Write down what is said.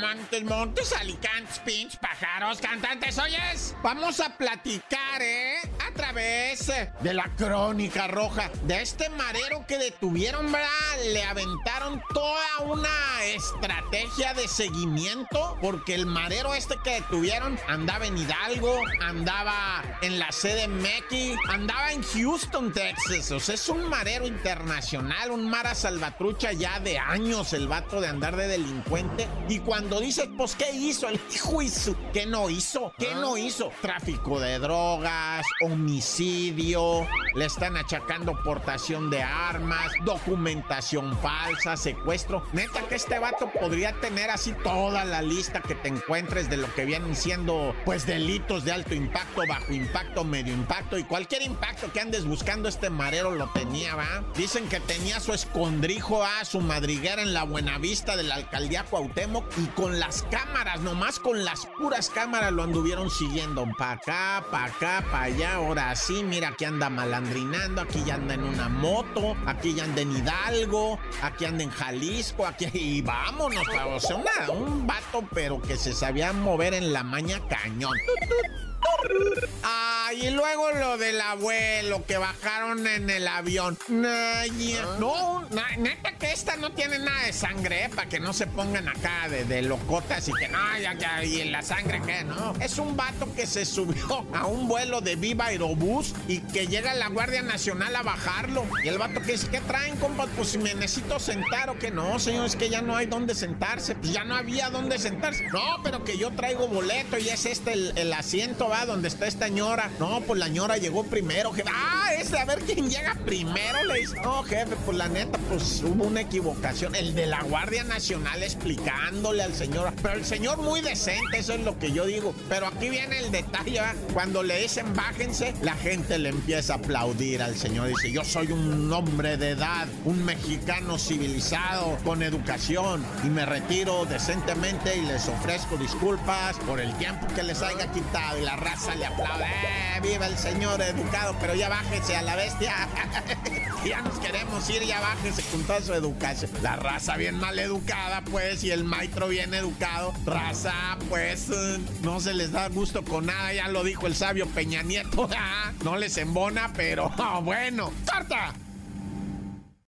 Montes, Montes, Alicantes, Pinch, Pájaros, Cantantes. Oyes, vamos a platicar, ¿eh? A través de la crónica roja de este marero que detuvieron, ¿verdad? Le aventaron toda una estrategia de seguimiento porque el marero este que detuvieron andaba en Hidalgo, andaba en la sede Mequi, andaba en Houston, Texas. O sea, es un marero internacional, un mara salvatrucha ya de años el vato de andar de delincuente. Y cuando dice, pues, ¿qué hizo? El hijo hizo. ¿Qué no hizo? ¿Qué no hizo? Tráfico de drogas, homicidio, le están achacando portación de armas, documentación falsa, secuestro. Neta que este vato podría tener así toda la lista que te encuentres de lo que vienen siendo, pues, delitos de alto impacto, bajo impacto, medio impacto y cualquier impacto que andes buscando este marero lo tenía, ¿va? Dicen que tenía su escondrijo a su madriguera en la Buenavista de la alcaldía Cuauhtémoc y con las cámaras, nomás con las puras cámaras lo anduvieron siguiendo pa' acá, pa' acá, pa' allá, ahora sí, mira, aquí anda malandrinando, aquí ya anda en una moto, aquí ya anda en Hidalgo, aquí anda en Jalisco, aquí y vámonos, o sea, un vato pero que se sabía mover en la maña cañón. Y luego lo del abuelo que bajaron en el avión. No, neta que esta no tiene nada de sangre, ¿eh? Para que no se pongan acá de, locotas y que no, ya, ya, y la sangre que no. Es un vato que se subió a un vuelo de Viva Aerobús y que llega la Guardia Nacional a bajarlo. Y el vato que dice, ¿qué traen, compa? Pues si me necesito sentar o que no, señor, es que ya no hay dónde sentarse. Pues ya no había dónde sentarse. No, pero que yo traigo boleto y es este el, el asiento, va, donde está esta ñora. No, pues la ñora llegó primero, jefe. Ah, a ver quién llega primero, le dice. No, jefe, pues la neta, pues hubo una equivocación. El de la Guardia Nacional explicándole al señor. Pero el señor muy decente, eso es lo que yo digo. Pero aquí viene el detalle, Cuando le dicen bájense, la gente le empieza a aplaudir al señor. Dice, yo soy un hombre de edad, un mexicano civilizado, con educación, y me retiro decentemente y les ofrezco disculpas por el tiempo que les haya quitado. Y la raza le aplaude. ¡Eh, viva el señor educado! Pero ya a la bestia. ya nos queremos ir, ya bájese con toda su educación. La raza bien mal educada, pues, y el maestro bien educado. Raza, pues, eh, no se les da gusto con nada, ya lo dijo el sabio Peña Nieto. no les embona, pero bueno. ¡Corta!